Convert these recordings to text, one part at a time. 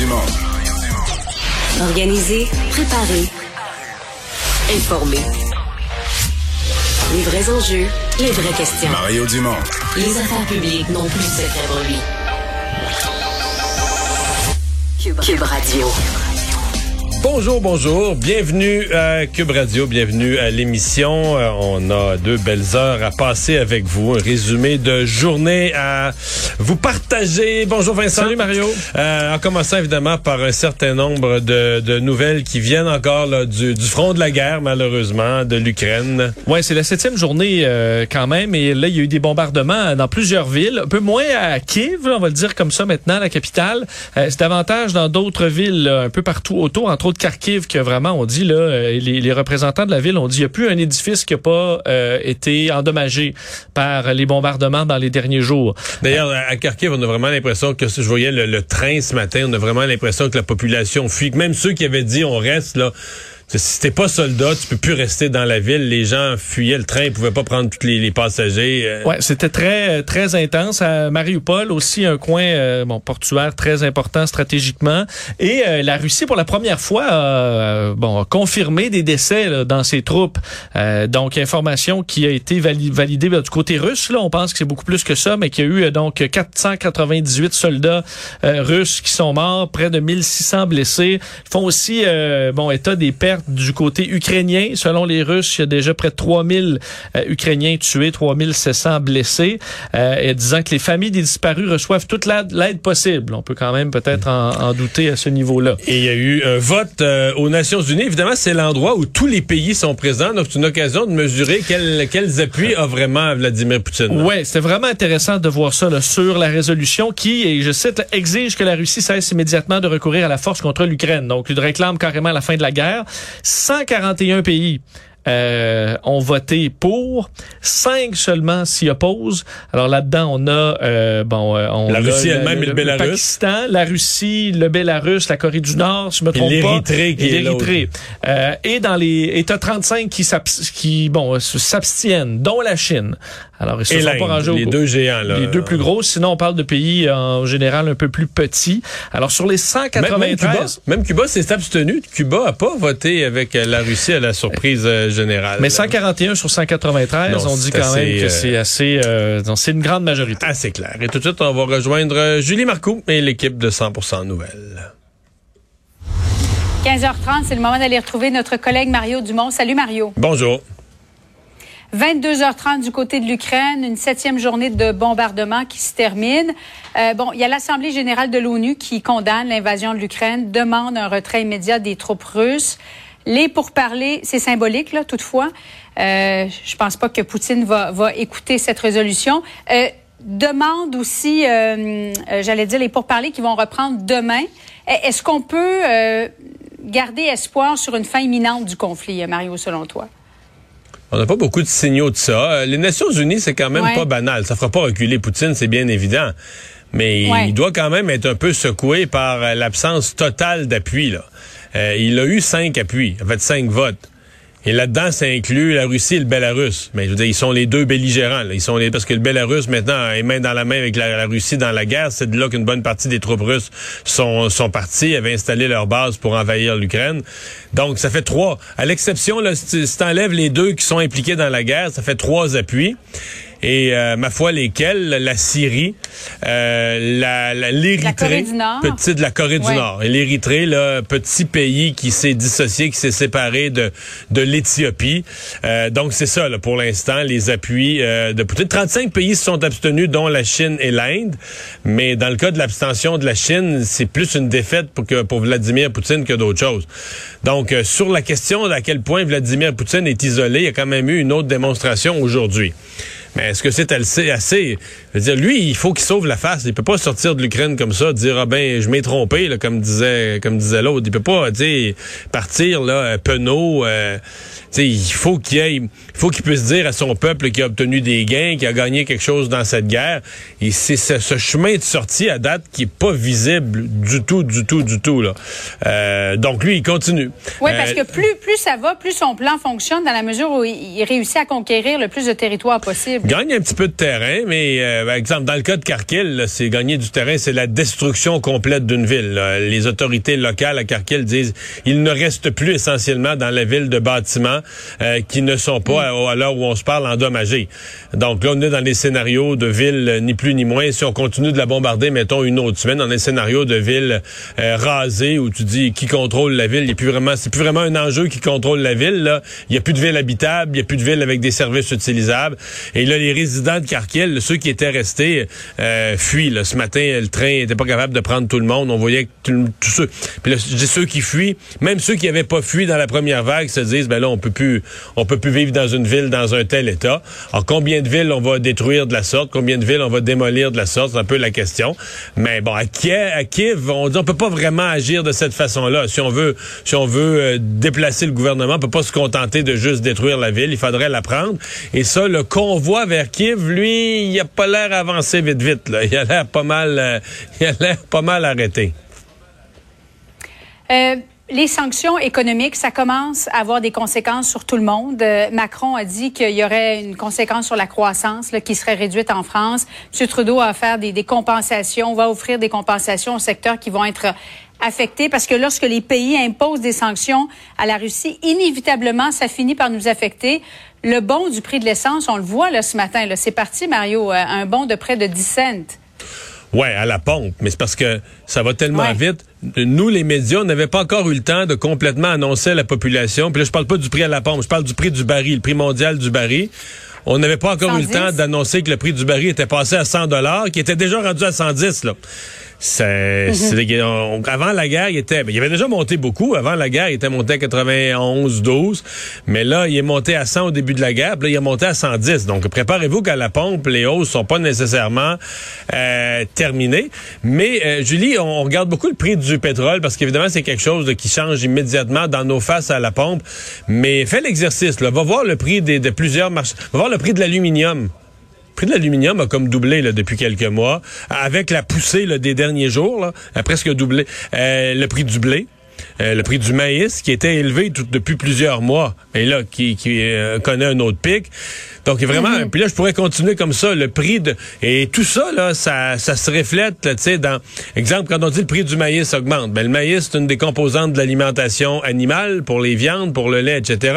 Dumont. Organiser, préparer, informer. Les vrais enjeux, les vraies questions. Mario Dumont. Les affaires publiques n'ont plus de secret pour lui. Cube Radio. Bonjour, bonjour. Bienvenue à Cube Radio, bienvenue à l'émission. Euh, on a deux belles heures à passer avec vous. Un résumé de journée à vous partager. Bonjour Vincent. Salut Mario. Euh, en commençant évidemment par un certain nombre de, de nouvelles qui viennent encore là, du, du, front de la guerre, malheureusement, de l'Ukraine. Ouais, c'est la septième journée euh, quand même. Et là, il y a eu des bombardements dans plusieurs villes. Un peu moins à Kiev, on va le dire comme ça maintenant, la capitale. C'est davantage dans d'autres villes, un peu partout autour, entre autres Kharkiv, que vraiment, on dit, là, euh, les, les, représentants de la ville ont dit, il n'y a plus un édifice qui n'a pas euh, été endommagé par les bombardements dans les derniers jours. D'ailleurs, à Kharkiv, on a vraiment l'impression que, je voyais le, le train ce matin, on a vraiment l'impression que la population fuit. Même ceux qui avaient dit on reste, là, si t'es pas soldat, tu peux plus rester dans la ville. Les gens fuyaient le train, ils pouvaient pas prendre tous les, les passagers. Euh. Ouais, c'était très très intense. À Mariupol aussi un coin euh, bon portuaire très important stratégiquement. Et euh, la Russie pour la première fois bon a confirmé des décès là, dans ses troupes. donc information qui a été validée, validée du côté russe. Là, on pense que c'est beaucoup plus que ça, mais qu'il y a eu donc 498 soldats russes qui sont morts, près de 1600 blessés. Ils font aussi bon état des pertes du côté ukrainien. Selon les Russes, il y a déjà près de 3000 euh, Ukrainiens tués, 3700 blessés, euh, et disant que les familles des disparus reçoivent toute l'aide possible. On peut quand même peut-être en, en, douter à ce niveau-là. Et il y a eu un vote euh, aux Nations Unies. Évidemment, c'est l'endroit où tous les pays sont présents, donc c'est une occasion de mesurer quel, quels appuis a vraiment Vladimir Poutine. Oui, c'est vraiment intéressant de voir ça là, sur la résolution qui, et je cite, exige que la Russie cesse immédiatement de recourir à la force contre l'Ukraine. Donc, il réclame carrément la fin de la guerre. 141 pays euh, ont voté pour, cinq seulement s'y opposent. Alors là-dedans, on a euh, bon, euh, on la Russie elle-même et le, Bélarus, le Pakistan, la Russie, le Bélarus, la Corée du Nord, si je me trompe pas, et l'Érythrée. Euh, et dans les États 35 qui, qui bon s'abstiennent, dont la Chine. Alors ils se et sont pas rangés les deux géants là. Les deux plus gros. Sinon, on parle de pays en général un peu plus petits. Alors sur les 193, même, même Cuba, Cuba s'est abstenu. Cuba a pas voté avec la Russie à la surprise générale. Mais 141 sur 193, non, on dit quand assez, même que c'est assez, euh, c'est une grande majorité. Assez clair. Et tout de suite, on va rejoindre Julie Marcoux et l'équipe de 100% Nouvelles. 15h30, c'est le moment d'aller retrouver notre collègue Mario Dumont. Salut Mario. Bonjour. 22h30 du côté de l'Ukraine, une septième journée de bombardement qui se termine. Euh, bon, il y a l'Assemblée générale de l'ONU qui condamne l'invasion de l'Ukraine, demande un retrait immédiat des troupes russes. Les pourparlers, c'est symbolique, là, toutefois. Euh, je pense pas que Poutine va, va écouter cette résolution. Euh, demande aussi, euh, j'allais dire, les pourparlers qui vont reprendre demain. Est-ce qu'on peut garder espoir sur une fin imminente du conflit, Mario, selon toi? On n'a pas beaucoup de signaux de ça. Les Nations Unies, c'est quand même Ouais. pas banal. Ça fera pas reculer Poutine, c'est bien évident. Mais Ouais. il doit quand même être un peu secoué par l'absence totale d'appui. Là. Euh, il a eu cinq appuis, en fait cinq votes. Et là-dedans, ça inclut la Russie et le Bélarus. Mais je veux dire, ils sont les deux belligérants. Là. Ils sont les parce que le Bélarus maintenant est main dans la main avec la, Russie dans la guerre. C'est de là qu'une bonne partie des troupes russes sont sont parties, avaient installé leur base pour envahir l'Ukraine. Donc ça fait trois. À l'exception si tu si t'enlèves les deux qui sont impliqués dans la guerre, ça fait trois appuis. Et euh, ma foi, lesquels? La Syrie, euh, la, la- l'Érythrée, Corée du Nord. petit de la Corée du. Nord. Et l'Érythrée, là, petit pays qui s'est dissocié, qui s'est séparé de de l'Éthiopie. Euh, donc c'est ça, là, pour l'instant, les appuis euh, de Poutine. 35 pays se sont abstenus, dont la Chine et l'Inde. Mais dans le cas de l'abstention de la Chine, c'est plus une défaite pour que pour Vladimir Poutine que d'autres choses. Donc euh, sur la question d'à quel point Vladimir Poutine est isolé, il y a quand même eu une autre démonstration aujourd'hui. Mais est-ce que c'est assez, assez? Je veux dire, lui, il faut qu'il sauve la face. Il peut pas sortir de l'Ukraine comme ça, dire ah ben je m'ai trompé, là, comme disait comme disait l'autre. Il peut pas dire partir là, euh, penaud. Euh, tu sais, il faut qu'il il faut qu'il puisse dire à son peuple qu'il a obtenu des gains, qu'il a gagné quelque chose dans cette guerre. Et c'est ce, ce chemin de sortie à date qui est pas visible du tout, du tout, du tout là. Euh, donc lui, il continue. Oui, Euh, parce que plus, plus ça va, plus son plan fonctionne dans la mesure où il, il réussit à conquérir le plus de territoire possible. Gagne un petit peu de terrain, mais euh, par exemple, dans le cas de Carquil, c'est gagner du terrain, c'est la destruction complète d'une ville. là. Les autorités locales à Carquil disent il ne reste plus essentiellement dans la ville de bâtiments euh, qui ne sont pas, à, à l'heure où on se parle, endommagés. Donc là, on est dans les scénarios de villes, euh, ni plus ni moins. Si on continue de la bombarder, mettons, une autre semaine, dans les scénarios de villes euh, rasées, où tu dis qui contrôle la ville, il y a plus vraiment, c'est plus vraiment un enjeu qui contrôle la ville. Là. Il y a plus de ville habitable, il y a plus de ville avec des services utilisables. Et les résidents de Carquil, ceux qui étaient restés, euh, fuient. Ce matin, le train n'était pas capable de prendre tout le monde. On voyait que tous ceux. Puis ceux qui fuient, même ceux qui n'avaient pas fui dans la première vague, se disent, ben là, on peut plus, on peut plus vivre dans une ville dans un tel état. Alors, combien de villes on va détruire de la sorte? Combien de villes on va démolir de la sorte? C'est un peu la question. Mais bon, à Kiev, à Kiev on dit, on peut pas vraiment agir de cette façon-là. Si on veut, si on veut euh, déplacer le gouvernement, on peut pas se contenter de juste détruire la ville. Il faudrait la prendre. Et ça, le convoi vers Kiev, lui, il a pas l'air avancé vite, vite. Il a l'air pas mal, euh, il a l'air pas mal arrêté. Euh, les sanctions économiques, ça commence à avoir des conséquences sur tout le monde. Euh, Macron a dit qu'il y aurait une conséquence sur la croissance qui serait réduite en France. M. Trudeau va faire des, des compensations, va offrir des compensations aux secteurs qui vont être affectés parce que lorsque les pays imposent des sanctions à la Russie, inévitablement, ça finit par nous affecter. Le bond du prix de l'essence, on le voit là, ce matin, là, c'est parti, Mario, euh, un bond de près de 10 cents. Ouais, à la pompe, mais c'est parce que ça va tellement Ouais. vite. Nous, les médias, on n'avait pas encore eu le temps de complètement annoncer à la population. Puis là, je parle pas du prix à la pompe, je parle du prix du baril, le prix mondial du baril. On n'avait pas encore eu le 110. temps d'annoncer que le prix du baril était passé à 100 dollars, qui était déjà rendu à 110 là. C'est, avant la guerre, il était, il avait déjà monté beaucoup. Avant la guerre, il était monté à 91, 12. Mais là, il est monté à 100 au début de la guerre. Puis là, il est monté à 110. Donc, préparez-vous qu'à la pompe, les hausses sont pas nécessairement euh, terminées. Mais, euh, Julie, on, regarde beaucoup le prix du pétrole parce qu'évidemment, c'est quelque chose qui change immédiatement dans nos faces à la pompe. Mais fais l'exercice. Là. Va voir le prix des, de plusieurs marchés. Va voir le prix de l'aluminium. Le prix de l'aluminium a comme doublé là, depuis quelques mois, avec la poussée des derniers jours, là, a presque doublé. Euh, le prix du blé. Euh, le prix du maïs qui était élevé tout- depuis plusieurs mois et là qui, qui euh, connaît un autre pic. Donc vraiment, puis là je pourrais continuer comme ça le prix de et tout ça là ça, ça se reflète tu sais dans exemple quand on dit le prix du maïs augmente, ben le maïs c'est une des composantes de l'alimentation animale pour les viandes, pour le lait, etc.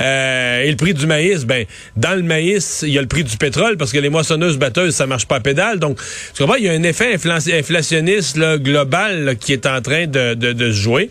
Euh, et le prix du maïs, ben dans le maïs il y a le prix du pétrole parce que les moissonneuses batteuses ça marche pas à pédale. Donc tu comprends, il y a un effet infla- inflationniste là, global là, qui est en train de, de, de se jouer.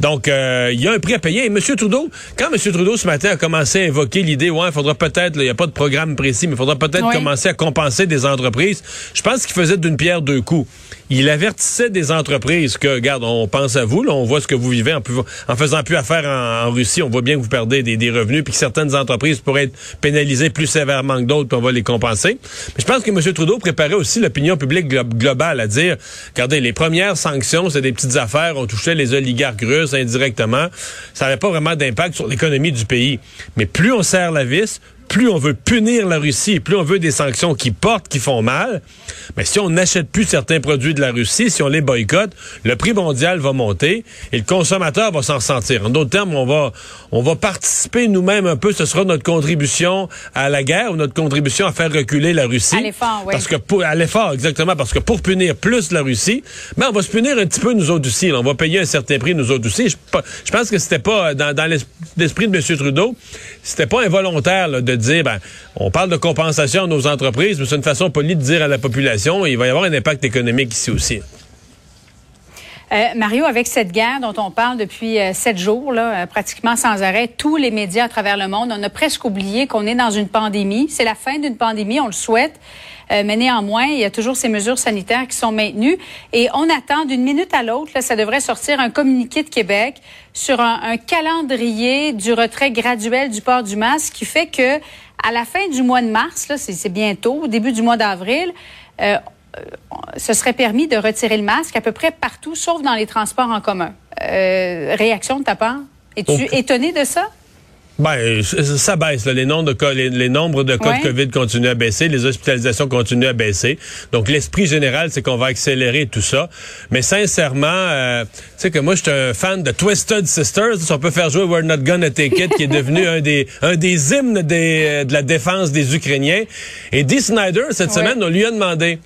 Donc, euh, il y a un prix à payer. Et M. Trudeau, quand M. Trudeau ce matin a commencé à évoquer l'idée, ouais, il faudra peut-être, là, il n'y a pas de programme précis, mais il faudra peut-être Oui. commencer à compenser des entreprises. Je pense qu'il faisait d'une pierre deux coups. Il avertissait des entreprises que, regarde, on pense à vous, là, on voit ce que vous vivez en, pu- en faisant plus affaire en, en Russie. On voit bien que vous perdez des, des revenus, puis que certaines entreprises pourraient être pénalisées plus sévèrement que d'autres, puis on va les compenser. Mais je pense que M. Trudeau préparait aussi l'opinion publique glo- globale à dire, regardez, les premières sanctions, c'est des petites affaires, on touchait les oligarques russes indirectement. Ça n'avait pas vraiment d'impact sur l'économie du pays. Mais plus on serre la vis, plus on veut punir la Russie, et plus on veut des sanctions qui portent, qui font mal. Mais si on n'achète plus certains produits de la Russie, si on les boycotte, le prix mondial va monter et le consommateur va s'en ressentir. En d'autres termes, on va, on va participer nous-mêmes un peu. Ce sera notre contribution à la guerre ou notre contribution à faire reculer la Russie. À l'effort, oui. Parce que pour, à l'effort, exactement, parce que pour punir plus la Russie, ben on va se punir un petit peu nous autres aussi. là. On va payer un certain prix nous autres aussi. Je, pense que c'était pas dans, dans l'es- l'esprit de M. Trudeau, c'était pas involontaire là, de dire, ben, on parle de compensation à nos entreprises, mais c'est une façon polie de dire à la population, il va y avoir un impact économique ici aussi. Euh, Mario, avec cette guerre dont on parle depuis euh, sept jours, là, euh, pratiquement sans arrêt, tous les médias à travers le monde, on a presque oublié qu'on est dans une pandémie. C'est la fin d'une pandémie, on le souhaite. Mais néanmoins, il y a toujours ces mesures sanitaires qui sont maintenues. Et on attend d'une minute à l'autre, ça devrait sortir un communiqué de Québec sur un, un calendrier du retrait graduel du port du masque qui fait que à la fin du mois de mars, là, c'est bientôt, au début du mois d'avril, euh, ce serait permis de retirer le masque à peu près partout, sauf dans les transports en commun. Euh, réaction de ta part? Es-tu étonné de ça? Ben, ça baisse. Là. Les, nombres de cas, les, les nombres de cas Ouais. de COVID continuent à baisser, les hospitalisations continuent à baisser. Donc, l'esprit général, c'est qu'on va accélérer tout ça. Mais sincèrement, euh, tu sais que moi, je suis un fan de Twisted Sisters. Si on peut faire jouer We're Not Gonna Take It, qui est devenu un des un des hymnes des, euh, de la défense des Ukrainiens. Et Dee Snyder, cette Ouais. semaine, on lui a demandé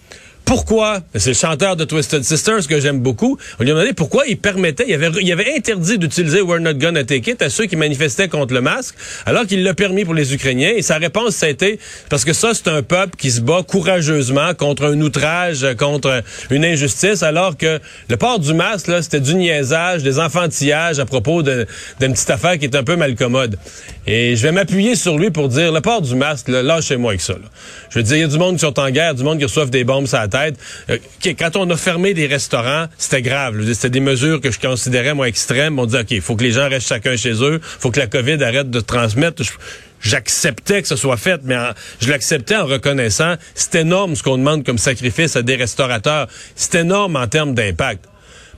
pourquoi, c'est le chanteur de Twisted Sisters que j'aime beaucoup, on lui a demandé pourquoi il permettait, il avait, il interdit d'utiliser We're Not Gonna Take It à ceux qui manifestaient contre le masque, alors qu'il l'a permis pour les Ukrainiens. Et sa réponse, ça a été, parce que ça, c'est un peuple qui se bat courageusement contre un outrage, contre une injustice, alors que le port du masque, là, c'était du niaisage, des enfantillages à propos d'une petite affaire qui est un peu malcommode. Et je vais m'appuyer sur lui pour dire, le port du masque, là, lâchez-moi avec ça. Je veux dire, il y a du monde qui sont en guerre, du monde qui reçoivent des bombes sur la. Euh, quand on a fermé des restaurants, c'était grave. C'était des mesures que je considérais, moi, extrêmes. On dit, OK, il faut que les gens restent chacun chez eux. faut que la COVID arrête de transmettre. J'acceptais que ce soit fait, mais je l'acceptais en reconnaissant, c'est énorme ce qu'on demande comme sacrifice à des restaurateurs. C'est énorme en termes d'impact.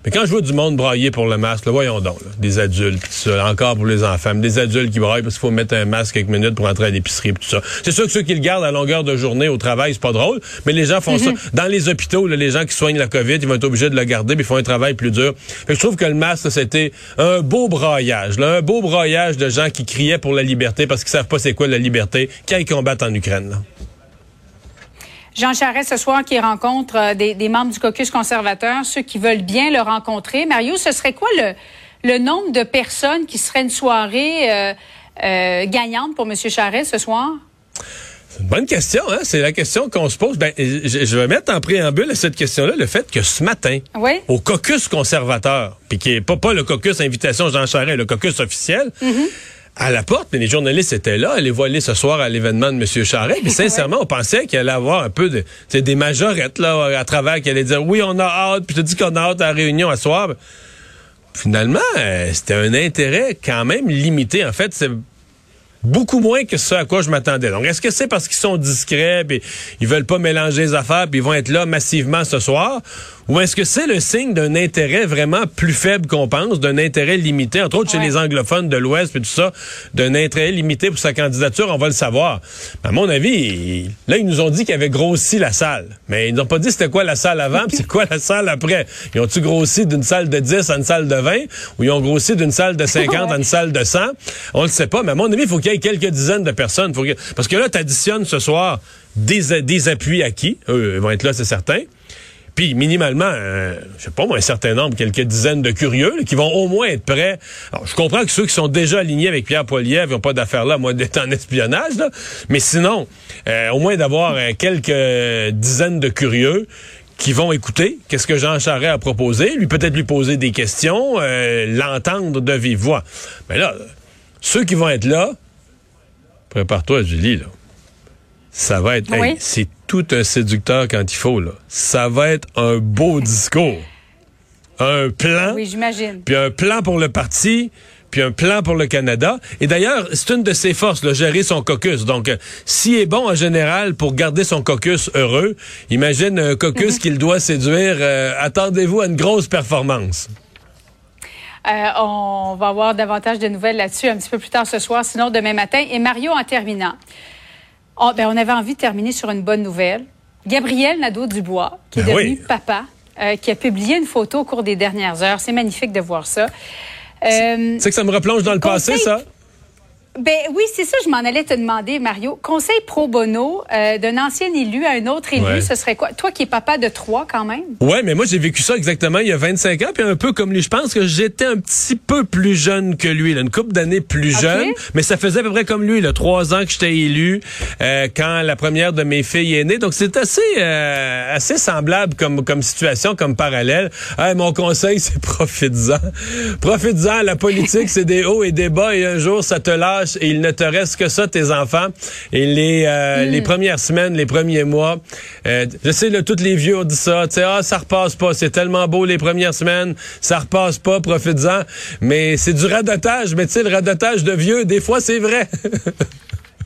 Mais quand je vois du monde brailler pour le masque, là, voyons donc, là, des adultes, pis tout ça, encore pour les enfants, mais des adultes qui braillent parce qu'il faut mettre un masque quelques minutes pour entrer à l'épicerie, tout ça. C'est sûr que ceux qui le gardent à longueur de journée au travail, c'est pas drôle, mais les gens font ça. Dans les hôpitaux, là, les gens qui soignent la COVID, ils vont être obligés de le garder, puis ils font un travail plus dur. Fait que je trouve que le masque, c'était un beau braillage, là, un beau braillage de gens qui criaient pour la liberté parce qu'ils savent pas c'est quoi la liberté quand ils combattent en Ukraine. Jean Charest ce soir qui rencontre euh, des, des membres du caucus conservateur, ceux qui veulent bien le rencontrer. Mario, ce serait quoi le, le nombre de personnes qui serait une soirée euh, euh, gagnante pour M. Charest ce soir? C'est une bonne question, hein? C'est la question qu'on se pose. Ben, je, je vais mettre en préambule à cette question-là le fait que ce matin, Oui. au caucus conservateur, puis qui est pas, pas le caucus invitation Jean Charest, le caucus officiel, à la porte, mais les journalistes étaient là, les voilés ce soir à l'événement de M. Charest. Mais sincèrement, on pensait qu'il allait avoir un peu de, des majorettes là à travers qui allaient dire oui, on a hâte, puis tu dis qu'on a hâte à la réunion à soir. Finalement, euh, c'était un intérêt quand même limité. En fait, c'est beaucoup moins que ce à quoi je m'attendais. Donc, est-ce que c'est parce qu'ils sont discrets, puis ils veulent pas mélanger les affaires, puis ils vont être là massivement ce soir, ou est-ce que c'est le signe d'un intérêt vraiment plus faible qu'on pense, d'un intérêt limité, entre autres chez les anglophones de l'Ouest, puis tout ça, d'un intérêt limité pour sa candidature, on va le savoir. À mon avis, là, ils nous ont dit qu'ils avaient grossi la salle, mais ils n'ont pas dit c'était quoi la salle avant, puis c'est quoi la salle après. Ils ont-tu grossi d'une salle de 10 à une salle de 20, ou ils ont grossi d'une salle de 50 à une salle de 100? On le sait pas, mais à mon avis, il faut qu'il y ait quelques dizaines de personnes. Faut que- Parce que là, tu additionnes ce soir des, des appuis acquis. Eux, ils vont être là, c'est certain. Puis minimalement, euh, je sais pas moi, un certain nombre, quelques dizaines de curieux là, qui vont au moins être prêts. Alors, je comprends que ceux qui sont déjà alignés avec Pierre Poilievre n'ont pas d'affaire là, moi, d'être en espionnage, là. mais sinon, euh, au moins d'avoir euh, quelques dizaines de curieux qui vont écouter qu'est-ce que Jean Charest a proposé, lui peut-être lui poser des questions, euh, l'entendre de vive voix. Mais là, ceux qui vont être là, prépare-toi, Julie, là. Ça va être, Oui. hey, c'est tout un séducteur quand il faut, là. Ça va être un beau discours. Un plan, Oui, j'imagine. puis un plan pour le parti, puis un plan pour le Canada. Et d'ailleurs, c'est une de ses forces, là, gérer son caucus. Donc, euh, s'il est bon en général pour garder son caucus heureux, imagine un caucus qu'il doit séduire. euh, attendez-vous à une grosse performance. Euh, on va avoir davantage de nouvelles là-dessus un petit peu plus tard ce soir, sinon demain matin. Et Mario, en terminant, oh, ben, on avait envie de terminer sur une bonne nouvelle. Gabriel Nadeau-Dubois, qui est Ben devenu oui. papa, euh, qui a publié une photo au cours des dernières heures. C'est magnifique de voir ça. Euh, C'est que ça me replonge dans le passé, ça? Ben oui, c'est ça, je m'en allais te demander, Mario. Conseil pro bono euh, d'un ancien élu à un autre élu, Ouais. ce serait quoi? Toi qui es papa de trois quand même? Ouais, mais moi j'ai vécu ça exactement il y a 25 ans, puis un peu comme lui. Je pense que j'étais un petit peu plus jeune que lui, là, une couple d'années plus jeune, mais ça faisait à peu près comme lui, là, trois ans que j'étais élu euh, quand la première de mes filles est née. Donc c'est assez euh, assez semblable comme comme situation, comme parallèle. Hey, mon conseil, c'est profites-en, profites-en. La politique, c'est des hauts et des bas, et un jour ça te lâche et il ne te reste que ça, tes enfants. Et les euh, les premières semaines, les premiers mois, euh, je sais, là, tous les vieux ont dit ça. Tu sais, ah, ça repasse pas. C'est tellement beau les premières semaines, ça repasse pas. Profites-en. Mais c'est du radotage. Mais tu sais, le radotage de vieux, des fois, c'est vrai.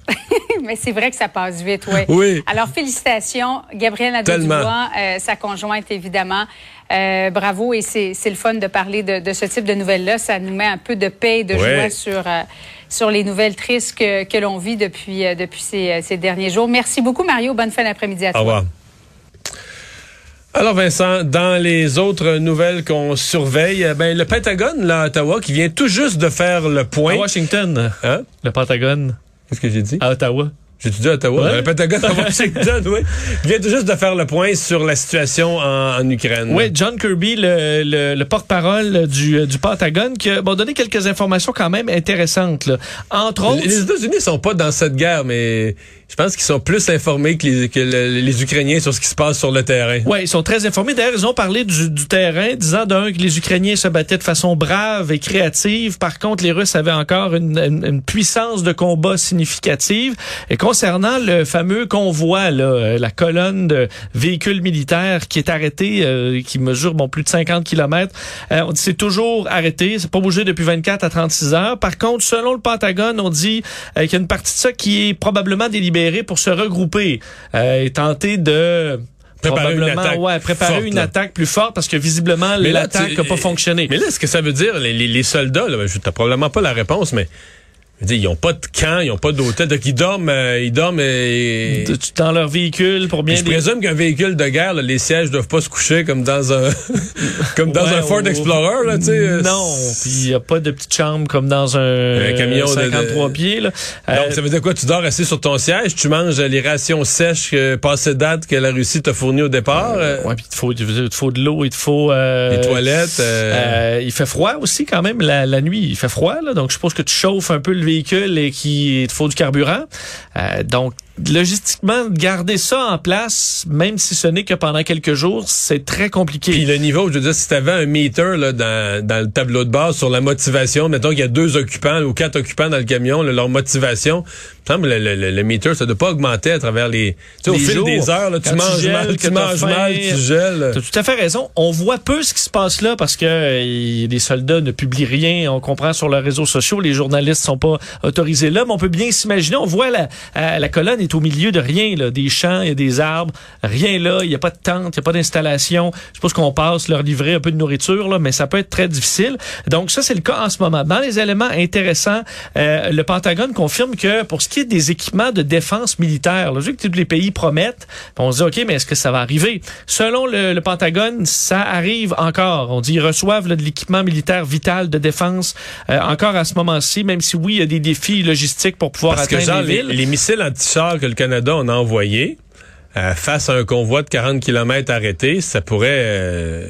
Mais c'est vrai que ça passe vite, oui. Oui. Alors, félicitations, Gabrielle Nadeau-Dubois, euh, sa conjointe, évidemment. Euh, bravo et c'est le fun de parler de, de ce type de nouvelles-là. Ça nous met un peu de paix et de joie sur, euh, sur les nouvelles tristes que, que l'on vit depuis, euh, depuis ces, ces, derniers jours. Merci beaucoup, Mario. Bonne fin d'après-midi à toi. Au revoir. Alors Vincent, dans les autres nouvelles qu'on surveille, eh ben le Pentagone là à Ottawa qui vient tout juste de faire le point. À Washington. Hein? Le Pentagone. Qu'est-ce que j'ai dit? À Ottawa. J'ai dit à Ottawa. Ouais. Le Pentagone à Washington, oui. Il vient tout juste de faire le point sur la situation en, en Ukraine. Oui, John Kirby, le, le, le porte-parole du, du Pentagone, qui a bon, donné quelques informations quand même intéressantes. Là. Entre autres... Les États-Unis sont pas dans cette guerre, mais je pense qu'ils sont plus informés que, les, que le, les, Ukrainiens sur ce qui se passe sur le terrain. Oui, ils sont très informés. D'ailleurs, ils ont parlé du, du terrain, disant d'un que les Ukrainiens se battaient de façon brave et créative. Par contre, les Russes avaient encore une, une, puissance de combat significative. Et concernant le fameux convoi, là, euh, la colonne de véhicules militaires qui est arrêtée, euh, qui mesure bon plus de 50 kilomètres, euh, on dit c'est toujours arrêté, c'est pas bougé depuis 24 à 36 heures. Par contre, selon le Pentagone, on dit euh, qu'il y a une partie de ça qui est probablement délibérée pour se regrouper euh, et tenter de préparer une attaque, ouais, préparer forte, une là. attaque plus forte parce que visiblement l'attaque n'a pas fonctionné. Mais là, ce que ça veut dire, les, les, les soldats, là, je probablement pas la réponse, mais je veux dire, ils ont pas de camp, ils ont pas d'hôtel, donc ils dorment, euh, ils dorment euh, dans leur véhicule pour bien. Je des... présume qu'un véhicule de guerre, là, les sièges doivent pas se coucher comme dans un comme dans Ouais, un Ford ou- Explorer, là, tu sais. euh, Non, puis il y a pas de petite chambre comme dans un, Un camion de- 53 de- pieds là. Donc, Euh, ça veut dire quoi? Tu dors assis sur ton siège, tu manges les rations sèches euh, passées date que la Russie t'a fournies au départ. euh, ouais, puis il te faut, il te faut de l'eau, il te faut euh, Les toilettes. euh, Euh, il fait froid aussi quand même la, la nuit. Il fait froid, là, donc je suppose que tu chauffes un peu le véhicule et qu'il faut du carburant. Euh, donc, logistiquement, garder ça en place, même si ce n'est que pendant quelques jours, c'est très compliqué. Puis le niveau, je veux dire, si t'avais un meter là, dans, dans le tableau de base sur la motivation, mettons qu'il y a deux occupants ou quatre occupants dans le camion, là, leur motivation, le, le, le, le meter, ça ne doit pas augmenter à travers les... Tu sais, au Les fil jours, des heures, là, tu tu manges gèles, mal, tu manges faim. mal, tu gèles. Tu as tout à fait raison. On voit peu ce qui se passe là parce que euh, les soldats ne publient rien. On comprend sur leurs réseaux sociaux, les journalistes sont pas autorisés là, mais on peut bien s'imaginer. On voit la, la colonne est au milieu de rien, là, des champs, il y a des arbres, rien là. Il n'y a pas de tente, il n'y a pas d'installation. Je suppose qu'on passe leur livrer un peu de nourriture là, mais ça peut être très difficile. Donc ça c'est le cas en ce moment. Dans les éléments intéressants, euh, le Pentagone confirme que pour ce qui est des équipements de défense militaire, là, sais que tous les pays promettent, puis on se dit ok, mais est-ce que ça va arriver? Selon le, le Pentagone, ça arrive encore. On dit ils reçoivent là, de l'équipement militaire vital de défense euh, encore à ce moment-ci, même si oui, il y a des défis logistiques pour pouvoir Parce que atteindre genre, les les, villes. les missiles que le Canada on a envoyés euh, face à un convoi de 40 km arrêté, ça pourrait... euh,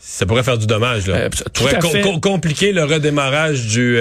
ça pourrait faire du dommage, là. Euh, pourrait com- com- compliquer le redémarrage du...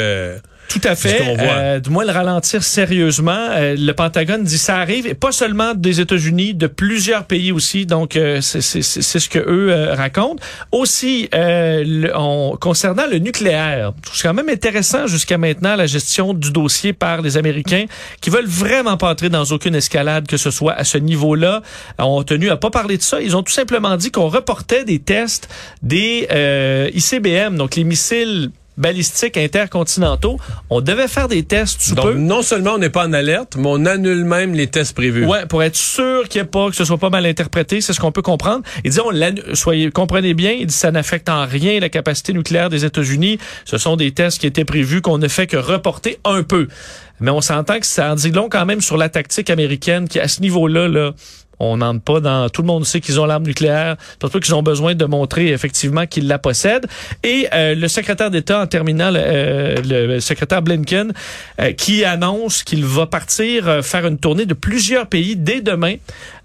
Tout à fait. Euh, du moins le ralentir sérieusement. Euh, le Pentagone dit ça arrive, et pas seulement des États-Unis, de plusieurs pays aussi. Donc euh, c'est ce que eux euh, racontent. Aussi, euh, le- on- concernant le nucléaire, c'est quand même intéressant jusqu'à maintenant la gestion du dossier par les Américains qui veulent vraiment pas entrer dans aucune escalade que ce soit à ce niveau-là. Ont tenu à pas parler de ça. Ils ont tout simplement dit qu'on reportait des tests des euh, ICBM, donc les missiles balistiques intercontinentaux. On devait faire des tests sous Donc, peu. non seulement on n'est pas en alerte, mais on annule même les tests prévus. Ouais, pour être sûr qu'il n'y ait pas, que ce soit pas mal interprété, c'est ce qu'on peut comprendre. Il dit, on soyez, comprenez bien, il dit, ça n'affecte en rien la capacité nucléaire des États-Unis. Ce sont des tests qui étaient prévus, qu'on ne fait que reporter un peu. Mais on s'entend que ça en dit long quand même sur la tactique américaine qui, à ce niveau-là, là, on n'entre pas dans... Tout le monde sait qu'ils ont l'arme nucléaire, surtout qu'ils ont besoin de montrer effectivement qu'ils la possèdent. Et euh, le secrétaire d'État, en terminant, euh, le secrétaire Blinken, euh, qui annonce qu'il va partir euh, faire une tournée de plusieurs pays dès demain.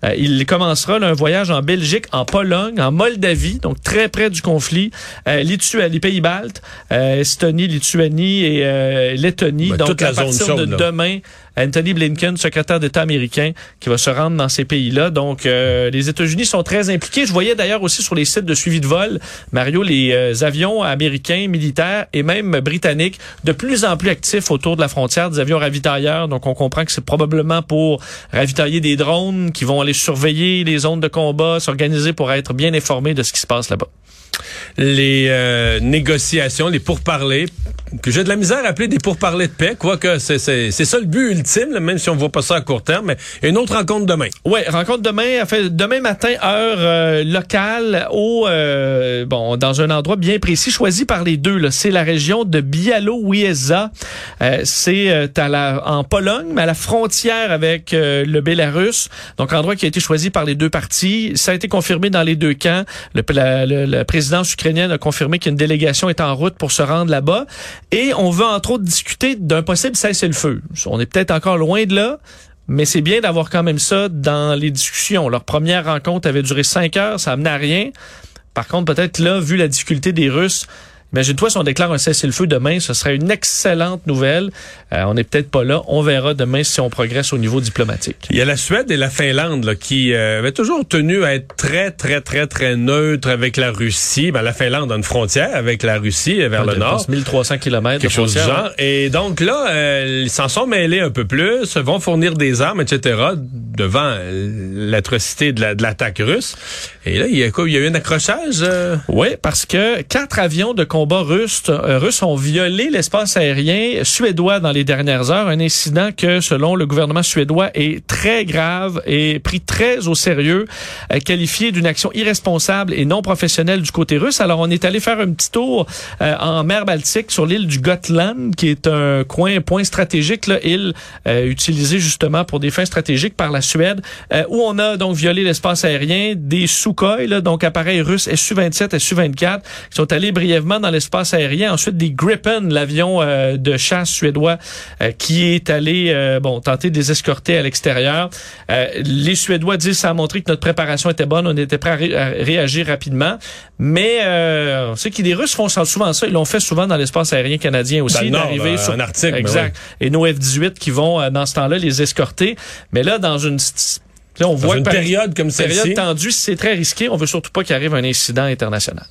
Euh, il commencera là, un voyage en Belgique, en Pologne, en Moldavie, donc très près du conflit, euh, Litu- les pays baltes, euh, Estonie, Lituanie et euh, Lettonie. Ben, donc toute la à partir zone de là. demain, Anthony Blinken, secrétaire d'État américain, qui va se rendre dans ces pays-là. Donc, euh, les États-Unis sont très impliqués. Je voyais d'ailleurs aussi sur les sites de suivi de vol, Mario, les euh, avions américains, militaires et même britanniques, de plus en plus actifs autour de la frontière, des avions ravitailleurs. Donc, on comprend que c'est probablement pour ravitailler des drones qui vont aller surveiller les zones de combat, s'organiser pour être bien informés de ce qui se passe là-bas. Les euh, négociations, les pourparlers, que j'ai de la misère à appeler des pourparlers de paix, quoique c'est ça le but ultime, même si on voit pas ça à court terme, mais une autre rencontre demain. Oui, rencontre demain, fait, demain matin, heure euh, locale, au euh, bon, dans un endroit bien précis, choisi par les deux. C'est la région de Bialowieza. Euh, c'est la, en Pologne, mais à la frontière avec le Bélarus. Donc, endroit qui a été choisi par les deux parties. Ça a été confirmé dans les deux camps. Le, la, la présidence ukrainienne a confirmé qu'une délégation est en route pour se rendre là-bas. Et on veut entre autres discuter d'un possible cessez-le-feu. On est peut-être encore loin de là, mais c'est bien d'avoir quand même ça dans les discussions. Leur première rencontre avait duré cinq heures, ça amenait à rien. Par contre, peut-être là, vu la difficulté des Russes, Imagine-toi si on déclare un cessez-le-feu demain, ce serait une excellente nouvelle. Euh, on n'est peut-être pas là. On verra demain si on progresse au niveau diplomatique. Il y a la Suède et la Finlande là, qui euh, avaient toujours tenu à être très, très, très, très neutres avec la Russie. Ben, la Finlande a une frontière avec la Russie vers le nord. 1300 km Quelque chose du genre. Et donc là, euh, ils s'en sont mêlés un peu plus, vont fournir des armes, etc., devant l'atrocité de l'attaque russe. Et là, il y a quoi? Il y a eu un accrochage? Oui, parce que quatre avions de combats russes, euh, russes ont violé l'espace aérien suédois dans les dernières heures. Un incident que, selon le gouvernement suédois, est très grave et pris très au sérieux, euh, qualifié d'une action irresponsable et non professionnelle du côté russe. Alors, on est allé faire un petit tour euh, en mer Baltique sur l'île du Gotland, qui est un coin, un point stratégique, là, île utilisée justement pour des fins stratégiques par la Suède, où on a donc violé l'espace aérien des Sukhoi, là, donc appareils russes Su-27 et Su-24, qui sont allés brièvement dans l'espace aérien. Ensuite, des Gripen, l'avion euh, de chasse suédois euh, qui est allé euh, bon tenter de les escorter à l'extérieur. les Suédois disent ça a montré que notre préparation était bonne, on était prêt à, réagir rapidement. Mais on sait que les Russes font souvent ça. Ils l'ont fait souvent dans l'espace aérien canadien aussi, d'arriver sur un article. Exact. Et nos F-18 qui vont dans ce temps-là les escorter. Mais là, dans une on voit une période comme celle-ci. Période tendue, c'est très risqué. On veut surtout pas qu'il arrive un incident international.